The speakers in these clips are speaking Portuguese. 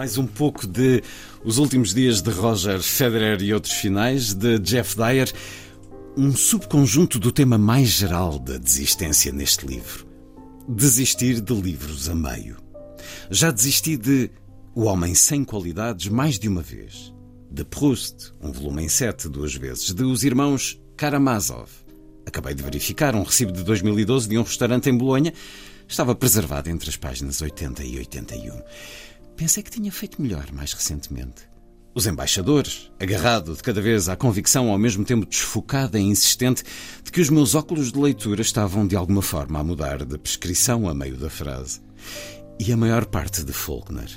Mais um pouco de Os Últimos Dias de Roger Federer e Outros Finais, de Jeff Dyer. Um subconjunto do tema mais geral da desistência neste livro. Desistir de livros a meio. Já desisti de O Homem Sem Qualidades mais de uma vez. De Proust, um volume em sete duas vezes. De Os Irmãos Karamazov. Acabei de verificar um recibo de 2012 de um restaurante em Bolonha. Estava preservado entre as páginas 80 e 81. Pensei que tinha feito melhor mais recentemente. Os embaixadores, agarrado de cada vez à convicção ao mesmo tempo desfocada e insistente de que os meus óculos de leitura estavam de alguma forma a mudar de prescrição a meio da frase. E a maior parte de Faulkner.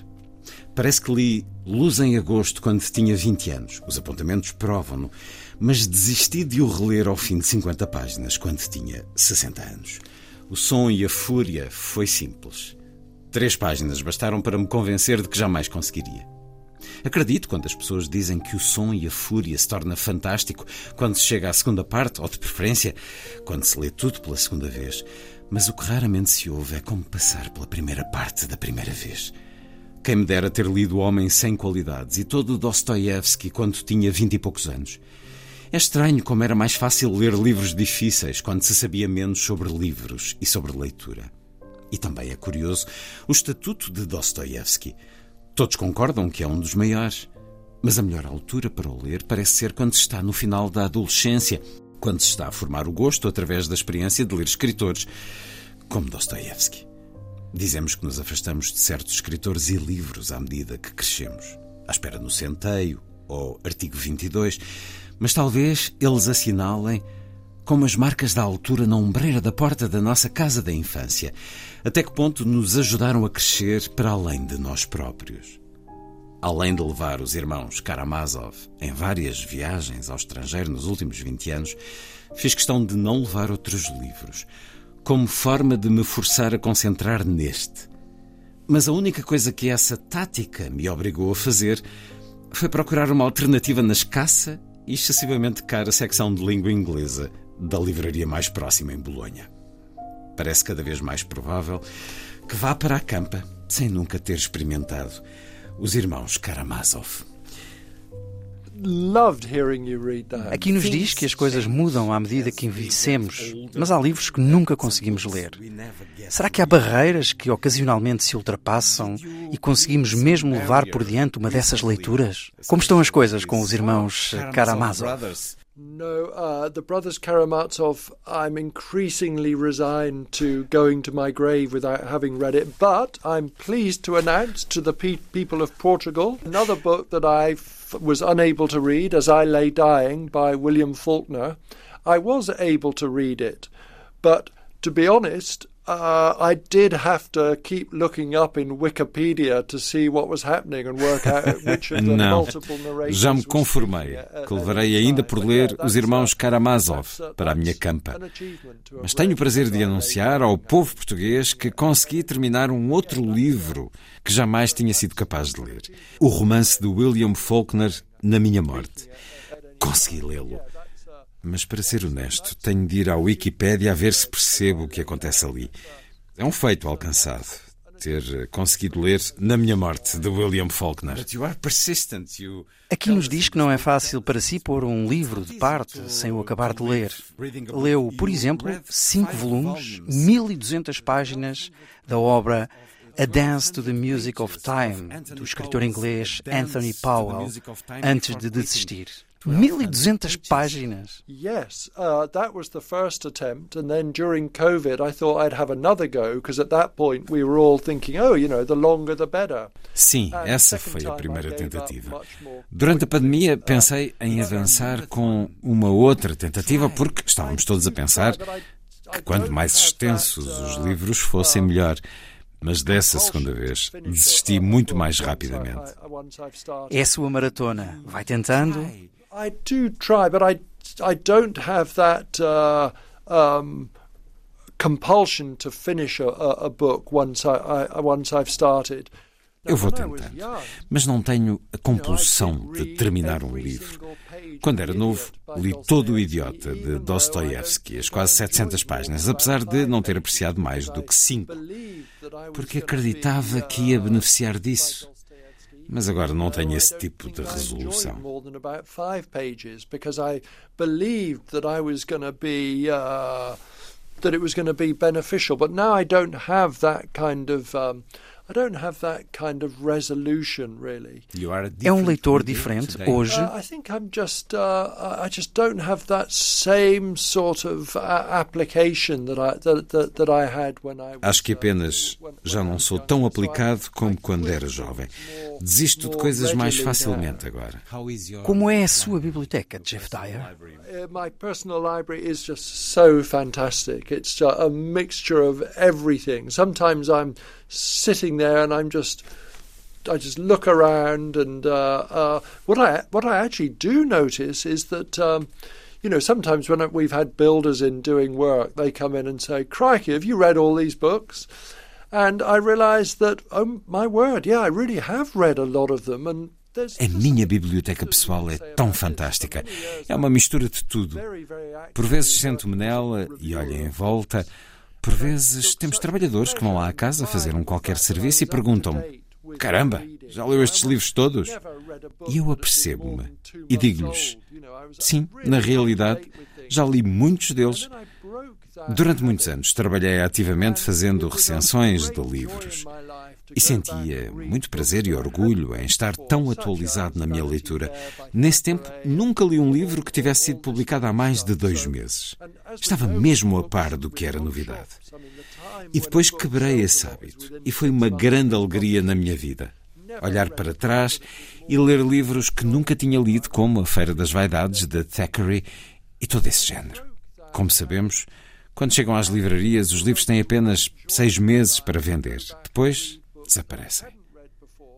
Parece que li Luz em Agosto quando tinha 20 anos. Os apontamentos provam-no. Mas desisti de o reler ao fim de 50 páginas quando tinha 60 anos. O som e a fúria foi simples. Três páginas bastaram para me convencer de que jamais conseguiria. Acredito quando as pessoas dizem que o som e a fúria se torna fantástico quando se chega à segunda parte, ou de preferência, quando se lê tudo pela segunda vez. Mas o que raramente se ouve é como passar pela primeira parte da primeira vez. Quem me dera ter lido O Homem Sem Qualidades e todo o Dostoiévski quando tinha vinte e poucos anos. É estranho como era mais fácil ler livros difíceis quando se sabia menos sobre livros e sobre leitura. E também é curioso o estatuto de Dostoiévski. Todos concordam que é um dos maiores. Mas a melhor altura para o ler parece ser quando se está no final da adolescência, quando se está a formar o gosto através da experiência de ler escritores, como Dostoiévski. Dizemos que nos afastamos de certos escritores e livros à medida que crescemos, à espera no centeio ou artigo 22, mas talvez eles assinalem como as marcas da altura na ombreira da porta da nossa casa da infância, até que ponto nos ajudaram a crescer para além de nós próprios. Além de levar os irmãos Karamazov em várias viagens ao estrangeiro nos últimos 20 anos, fiz questão de não levar outros livros, como forma de me forçar a concentrar neste. Mas a única coisa que essa tática me obrigou a fazer foi procurar uma alternativa na escassa e excessivamente cara secção de língua inglesa da livraria mais próxima em Bolonha. Parece cada vez mais provável que vá para a campa sem nunca ter experimentado os irmãos Karamazov. Aqui nos diz que as coisas mudam à medida que envelhecemos, mas há livros que nunca conseguimos ler. Será que há barreiras que ocasionalmente se ultrapassam e conseguimos mesmo levar por diante uma dessas leituras? Como estão as coisas com os irmãos Karamazov? No, uh, the brothers Karamazov, I'm increasingly resigned to going to my grave without having read it, but I'm pleased to announce to the pe- people of Portugal another book that I f- was unable to read as I lay dying by William Faulkner. I was able to read it, but to be honest, uh, I did have to keep looking up in Wikipedia to see what was happening and work out which of the Não, multiple narrators já me conformei que levarei ainda por ler os irmãos Karamazov uh, para a minha campa. Mas tenho o prazer de anunciar ao povo português que consegui terminar um outro livro que jamais tinha sido capaz de ler. O romance de William Faulkner, Na Minha Morte. Consegui lê-lo. Mas para ser honesto, tenho de ir à Wikipédia a ver se percebo o que acontece ali. É um feito alcançado. Ter eh, conseguido ler Na Minha Morte, de William Faulkner. Aqui nos diz que não é fácil para si pôr um livro de parte sem o acabar de ler. Leu, por exemplo, cinco volumes, 1200 páginas da obra A Dance to the Music of Time, do escritor inglês Anthony Powell, antes de desistir. 1200 páginas. Yes, uh, that was the first attempt, and then during COVID, I thought I'd have another go because at that point we were all thinking, oh, you know, the longer the better. Sim, And essa foi a primeira tentativa. Durante a pandemia, quickly. pensei em avançar com uma outra tentativa, porque estávamos todos a pensar que quanto mais extensos os livros fossem, melhor. Mas dessa segunda vez desisti muito mais rapidamente. É a sua maratona. Vai tentando. I do try, but I I don't have that uh, um, compulsion to finish a, a book once I, I once I've started. Eu vou tentando, mas não tenho a compulsão de terminar um livro. Quando era novo, li todo o Idiota de Dostoevsky, as quase 700 páginas, apesar de não ter apreciado mais do que cinco, porque acreditava que ia beneficiar disso. Mas agora não tenho esse tipo de resolução. that it was going to be beneficial, but now I don't have that kind of um, I don't have that kind of resolution really. É um leitor diferente hoje. Uh, I think I'm just uh, I just don't have that same sort of uh, application that I that, that, that I had when I was, Acho que apenas já não sou tão aplicado como quando era jovem. Desisto de coisas mais facilmente agora. Como é a sua biblioteca, Jeff Dyer? My personal library is just so fantastic. It's a mixture of everything. Sometimes I'm sitting there and I'm just I just look around and uh, uh, what I what I actually do notice is that um, you know sometimes when we've had builders in doing work they come in and say crikey have you read all these books and I realise that oh my word yeah I really have read a lot of them and A minha biblioteca pessoal é tão fantástica. É uma mistura de tudo. Por vezes sento-me nela e olho em volta. Por vezes temos trabalhadores que vão lá à casa fazer um qualquer serviço e perguntam-me: Caramba, já leu estes livros todos? E eu apercebo-me e digo-lhes: Sim, na realidade, já li muitos deles. Durante muitos anos trabalhei ativamente fazendo recensões de livros e sentia muito prazer e orgulho em estar tão atualizado na minha leitura. Nesse tempo, nunca li um livro que tivesse sido publicado há mais de dois meses. Estava mesmo a par do que era novidade. E depois quebrei esse hábito, e foi uma grande alegria na minha vida. Olhar para trás e ler livros que nunca tinha lido, como A Feira das Vaidades, de Thackeray, e todo esse género. Como sabemos, quando chegam às livrarias, os livros têm apenas seis meses para vender. Depois, desaparecem.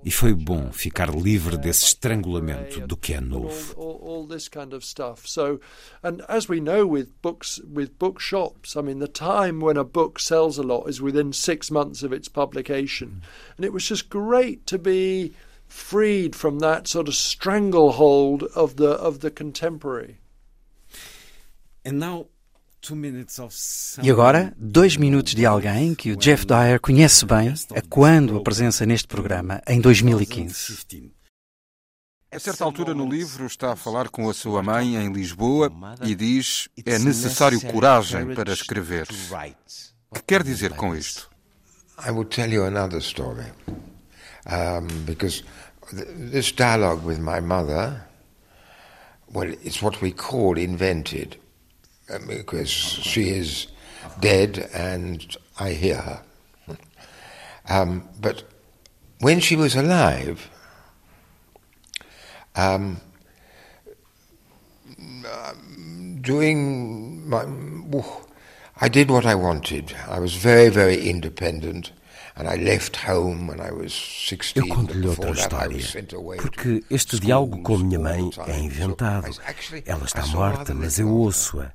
E foi bom ficar livre desse estrangulamento do que é novo. All this kind of stuff. So, and as we know with books, with bookshops, I mean, the time when a book sells a lot is within six months of its publication, and it was just great to be freed from that sort of stranglehold of the of the contemporary. And now e agora, dois minutos de alguém que o Jeff Dyer conhece bem, a quando a presença neste programa, em 2015. A certa altura no livro está a falar com a sua mãe em Lisboa e diz é necessário coragem para escrever. O que quer dizer com isto? I will tell you another story. Um, because this dialogue with my mother, well, it's what we call invented. Because she is dead and I hear her. Um, but when she was alive, um, doing my, I did what I wanted. I was very, very independent. Eu conto-lhe outra história, porque este diálogo com a minha mãe é inventado. Ela está morta, mas eu ouço-a.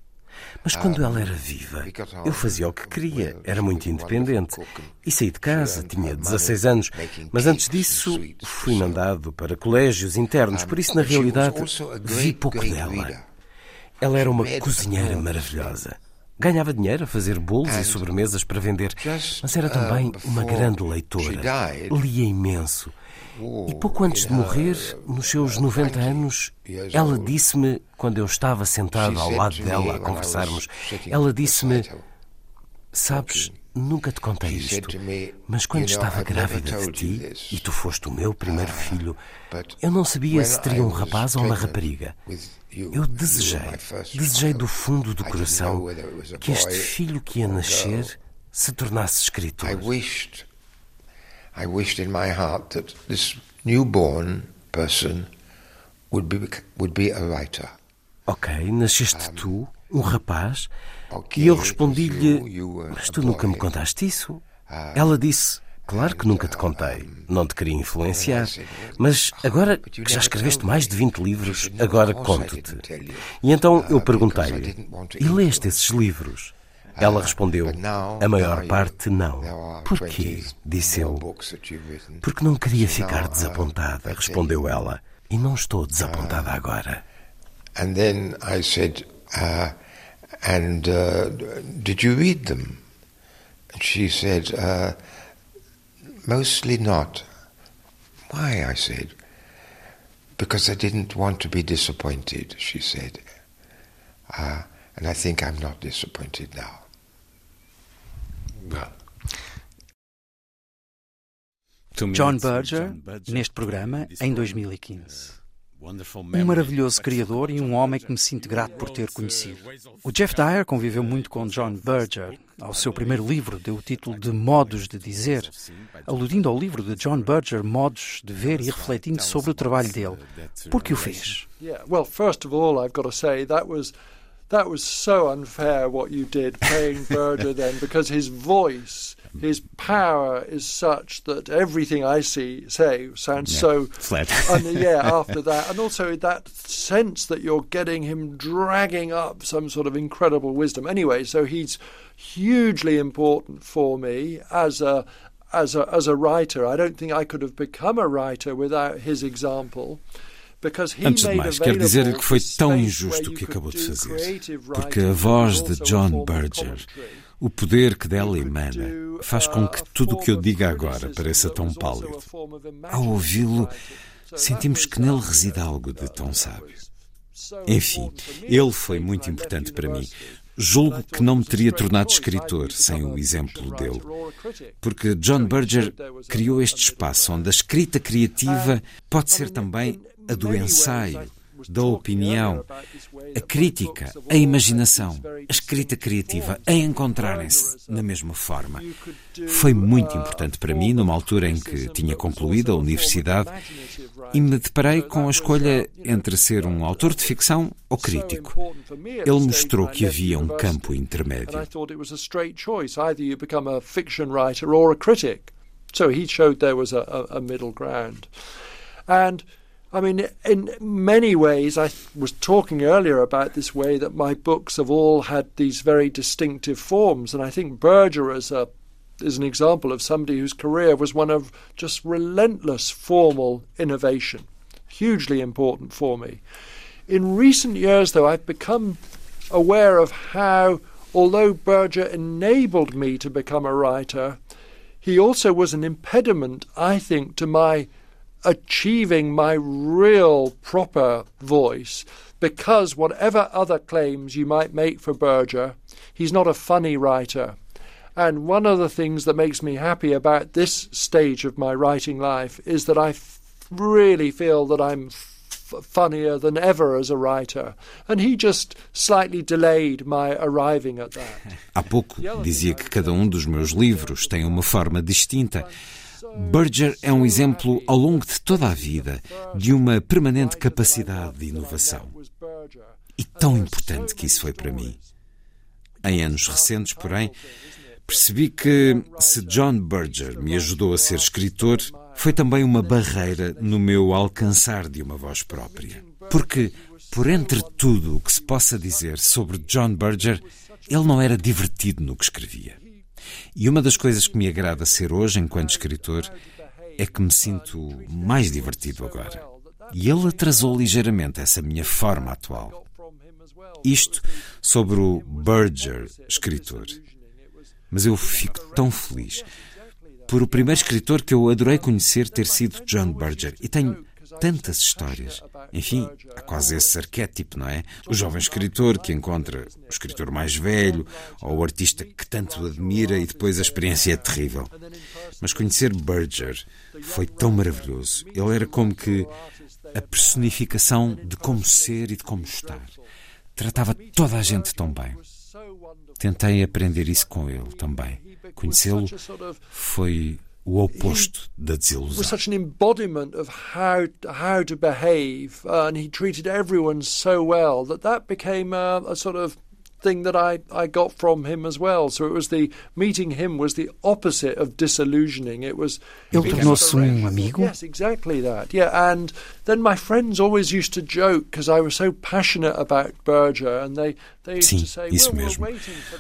Mas quando ela era viva, eu fazia o que queria, era muito independente. E saí de casa, tinha 16 anos, mas antes disso fui mandado para colégios internos, por isso, na realidade, vi pouco dela. Ela era uma cozinheira maravilhosa. Ganhava dinheiro a fazer bolos e sobremesas para vender, mas era também uma grande leitora. Lia imenso e pouco antes de morrer, nos seus 90 anos, ela disse-me, quando eu estava sentado ao lado dela a conversarmos, ela disse-me: Sabes, nunca te contei isto, mas quando estava grávida de ti, e tu foste o meu primeiro filho, eu não sabia se teria um rapaz ou uma rapariga. Eu desejei, desejei do fundo do coração que este filho que ia nascer se tornasse escritor. I wished in my heart that this newborn person would be, would be a writer. Ok, nasceste tu, um rapaz, E eu respondi-lhe: Mas tu nunca me contaste isso? Ela disse: Claro que nunca te contei. Não te queria influenciar. Mas agora que já escreveste mais de 20 livros, agora conto-te. E então eu perguntei-lhe: E leste esses livros? Ela respondeu: A maior parte não. Porquê? Disse eu. Porque não queria ficar desapontada, respondeu ela. E não estou desapontada agora. And then I said, uh, and uh, did you read them? And she said, uh, Mostly not. Why? I said. Because I didn't want to be disappointed, she said. Uh, and I think I'm not disappointed now. Well. John Berger, neste programa, em 2015. Um maravilhoso criador e um homem que me sinto grato por ter conhecido. O Jeff Dyer conviveu muito com John Berger. Ao seu primeiro livro deu o título de Modos de Dizer, aludindo ao livro de John Berger, Modos de Ver e refletindo sobre o trabalho dele. Por que o fez? Yeah, well, first of all, I've got to say that was that was so unfair what you did playing Berger then because his voice his power is such that everything I see say sounds yeah, so flat. and yeah, after that, and also that sense that you're getting him dragging up some sort of incredible wisdom. Anyway, so he's hugely important for me as a as a as a writer. I don't think I could have become a writer without his example. Antes de mais, quero dizer que foi tão injusto o que acabou de fazer, porque a voz de John Berger O poder que dela emana faz com que tudo o que eu diga agora pareça tão pálido. Ao ouvi-lo, sentimos que nele reside algo de tão sábio. Enfim, ele foi muito importante para mim. Julgo que não me teria tornado escritor sem o exemplo dele. Porque John Berger criou este espaço onde a escrita criativa pode ser também a do ensaio, da opinião, a crítica, a imaginação, a escrita criativa, a encontrarem-se na mesma forma. Foi muito importante para mim numa altura em que tinha concluído a universidade e me deparei com a escolha entre ser um autor de ficção ou crítico. Ele mostrou que havia um campo intermédio. So he showed there was a, a, a middle ground. And I mean, in many ways, I was talking earlier about this way that my books have all had these very distinctive forms, and I think Berger is a is an example of somebody whose career was one of just relentless formal innovation, hugely important for me. In recent years, though, I've become aware of how, although Berger enabled me to become a writer, he also was an impediment, I think, to my achieving my real proper voice because whatever other claims you might make for Berger, he's not a funny writer. And one of the things that makes me happy about this stage of my writing life is that I f- really feel that I'm f- funnier than ever as a writer. And he just slightly delayed my arriving at that. Há pouco dizia que cada um dos meus livros tem uma forma distinta. Berger é um exemplo ao longo de toda a vida de uma permanente capacidade de inovação. E tão importante que isso foi para mim. Em anos recentes, porém, percebi que se John Berger me ajudou a ser escritor, foi também uma barreira no meu alcançar de uma voz própria. Porque, por entre tudo o que se possa dizer sobre John Berger, ele não era divertido no que escrevia. E uma das coisas que me agrada ser hoje, enquanto escritor, é que me sinto mais divertido agora. E ele atrasou ligeiramente essa minha forma atual. Isto sobre o Berger, escritor. Mas eu fico tão feliz por o primeiro escritor que eu adorei conhecer ter sido John Berger. E tenho tantas histórias. Enfim, há quase esse arquétipo, não é? O jovem escritor que encontra o escritor mais velho ou o artista que tanto admira e depois a experiência é terrível. Mas conhecer Berger foi tão maravilhoso. Ele era como que a personificação de como ser e de como estar. Tratava toda a gente tão bem. Tentei aprender isso com ele também. Conhecê-lo foi o oposto da desilusão. Thing that I, I got from him as well. So it was the meeting him was the opposite of disillusioning. It was Ele tornou-se um amigo? Yes, exactly that. Yeah, and then my friends always used to joke because I was so passionate about Berger and they they used Sim, to say, isso mesmo.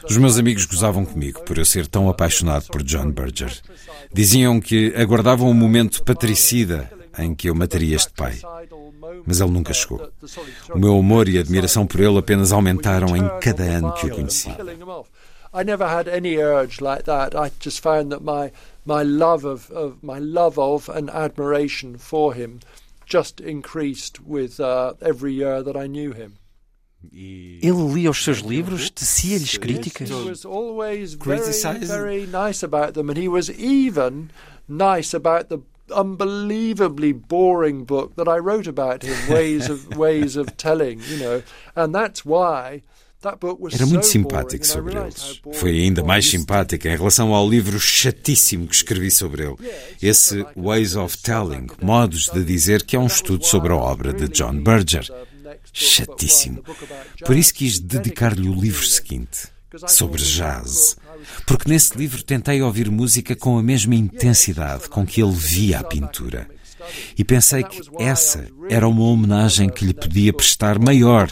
Os meus amigos gozavam comigo por eu ser tão apaixonado por John Berger. Diziam que aguardavam o momento patricida em que eu mataria este pai. Mas ele nunca chegou. O meu amor e admiração por ele apenas aumentaram em cada ano que o conheci. I never had any urge like that. I just found that my my love of, of my love of and admiration for him just increased with uh, every year that I knew him. Ele lia os seus livros, tecia-lhes críticas. He was always very, very nice about them, and he was even nice about the unbelievably boring book that I wrote about him, ways of ways of telling, you know, and that's why. Era muito simpático sobre eles. Foi ainda mais simpático em relação ao livro chatíssimo que escrevi sobre ele. Esse Ways of Telling, modos de dizer, que é um estudo sobre a obra de John Berger. Chatíssimo. Por isso quis dedicar-lhe o livro seguinte, sobre jazz. Porque nesse livro tentei ouvir música com a mesma intensidade com que ele via a pintura. E pensei que essa era uma homenagem que lhe podia prestar maior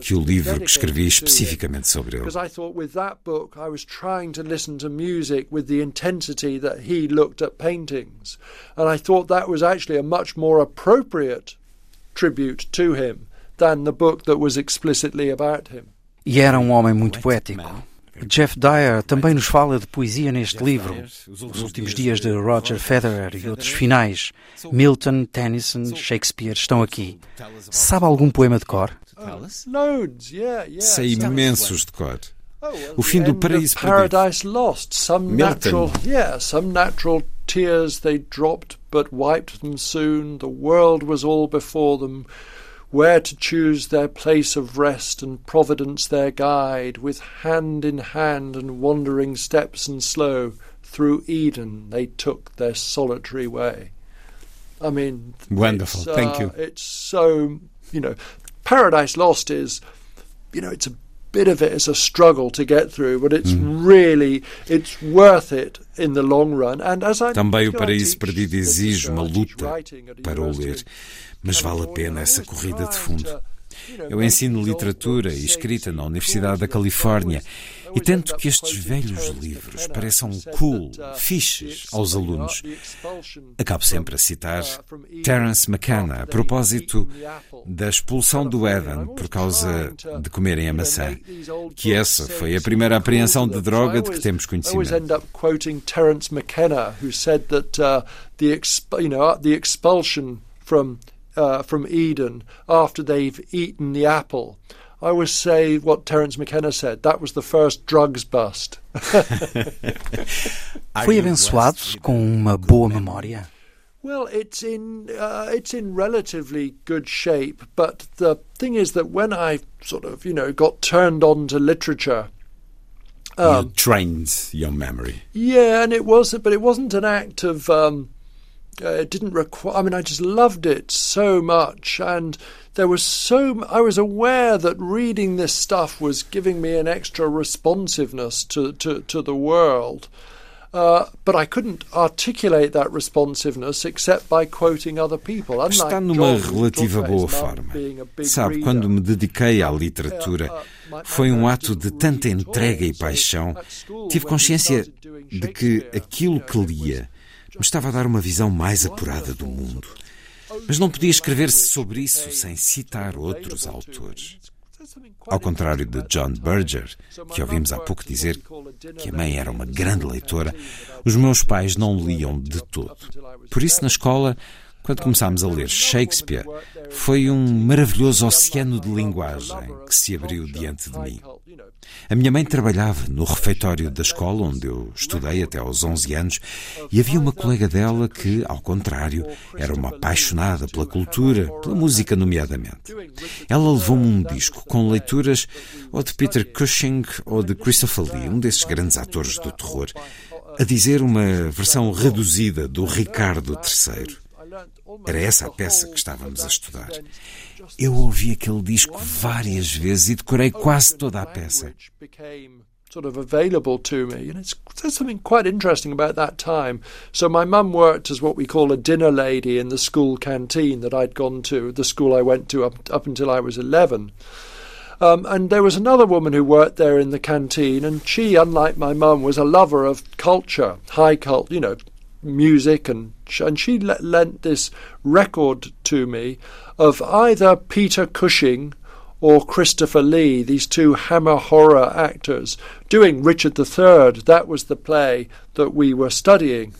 que o livro que escrevi especificamente sobre ele. Because I thought with that book I was trying to listen to music with the intensity that he looked at paintings. And I thought that was actually a much more appropriate tribute to him than the book that was explicitly about him. E era um homem muito poético. Jeff Dyer também nos fala de poesia neste livro. Os últimos dias de Roger Federer e outros finais. Milton, Tennyson, Shakespeare estão aqui. Sabe algum poema de cor? Sei imensos de cor. O fim do paraíso perdido. Natural tears they dropped, but wiped them soon. The world was all before them. Where to choose their place of rest and providence their guide, with hand in hand and wandering steps and slow, through Eden they took their solitary way. I mean, wonderful. Uh, Thank you. It's so you know, Paradise Lost is, you know, it's a bit of it is a struggle to get through, but it's mm. really it's worth it in the long run. And as I também o paraíso perdido exige uma luta para o ler. Mas vale a pena essa corrida de fundo. Eu ensino literatura e escrita na Universidade da Califórnia e tento que estes velhos livros pareçam cool, fixes aos alunos. Acabo sempre a citar Terence McKenna a propósito da expulsão do Éden por causa de comerem a maçã, que essa foi a primeira apreensão de droga de que temos conhecimento. Terence McKenna, who said that the, you know, the expulsion from uh, from Eden after they've eaten the apple. I always say what Terence McKenna said. That was the first drugs bust. Foi abençoado com uma boa memória. Well, it's in uh, it's in relatively good shape, but the thing is that when I sort of you know got turned on to literature, um, you trained your memory. Yeah, and it was, but it wasn't an act of. Um, uh, it didn't require. I mean, I just loved it so much, and there was so. I was aware that reading this stuff was giving me an extra responsiveness to to, to the world. Uh, but I couldn't articulate that responsiveness except by quoting other people. Está numa relativa boa forma. Sabe, quando me dediquei à literatura, foi um ato de tanta entrega e paixão. Tive consciência de que aquilo que lia me estava a dar uma visão mais apurada do mundo. Mas não podia escrever-se sobre isso sem citar outros autores. Ao contrário de John Berger, que ouvimos há pouco dizer que a mãe era uma grande leitora, os meus pais não liam de todo. Por isso, na escola, quando começámos a ler Shakespeare, foi um maravilhoso oceano de linguagem que se abriu diante de mim. A minha mãe trabalhava no refeitório da escola onde eu estudei até aos 11 anos e havia uma colega dela que, ao contrário, era uma apaixonada pela cultura, pela música nomeadamente. Ela levou-me um disco com leituras ou de Peter Cushing ou de Christopher Lee, um desses grandes atores do terror, a dizer uma versão reduzida do Ricardo III. Era essa a peça que estávamos a estudar. Eu ouvi aquele disco várias vezes e decorei quase toda a peça. sort of available to me. And it's, there's something quite interesting about that time. So my mum worked as what we call a dinner lady in the school canteen that I'd gone to, the school I went to up, up until I was 11. Um, and there was another woman who worked there in the canteen, and she, unlike my mum, was a lover of culture, high cult, you know, music, and and she lent this record to me of either Peter Cushing or Christopher Lee, these two hammer horror actors, doing Richard III. That was the play that we were studying.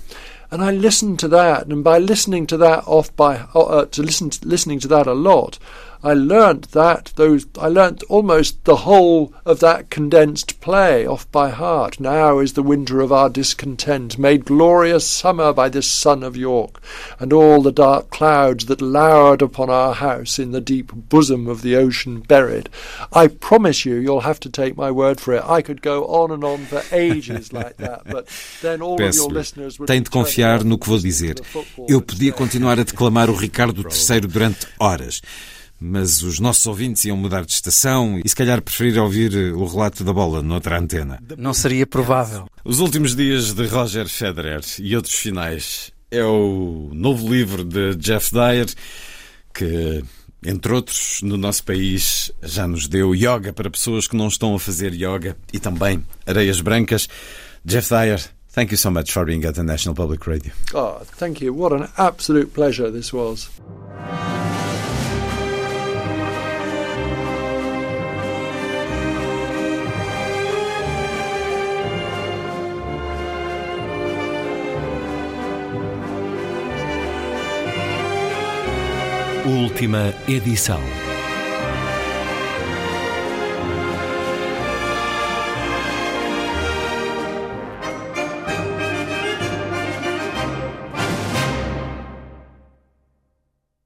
And I listened to that, and by listening to that off by uh, to listen to, listening to that a lot, I learnt that those I learnt almost the whole of that condensed play off by heart. Now is the winter of our discontent, made glorious summer by this sun of York, and all the dark clouds that lowered upon our house in the deep bosom of the ocean buried. I promise you, you'll have to take my word for it. I could go on and on for ages like that, but then all of your listeners would. Tem de confiar no que vou dizer. Eu podia continuar a declamar o Ricardo III durante horas. Mas os nossos ouvintes iam mudar de estação e se calhar preferir ouvir o relato da bola noutra antena. Não seria provável. Os últimos dias de Roger Federer e outros finais é o novo livro de Jeff Dyer que entre outros, no nosso país já nos deu yoga para pessoas que não estão a fazer yoga e também areias brancas. Jeff Dyer, thank you so much for being at the National Public Radio. Oh, thank you. What an absolute pleasure this was. Última edição.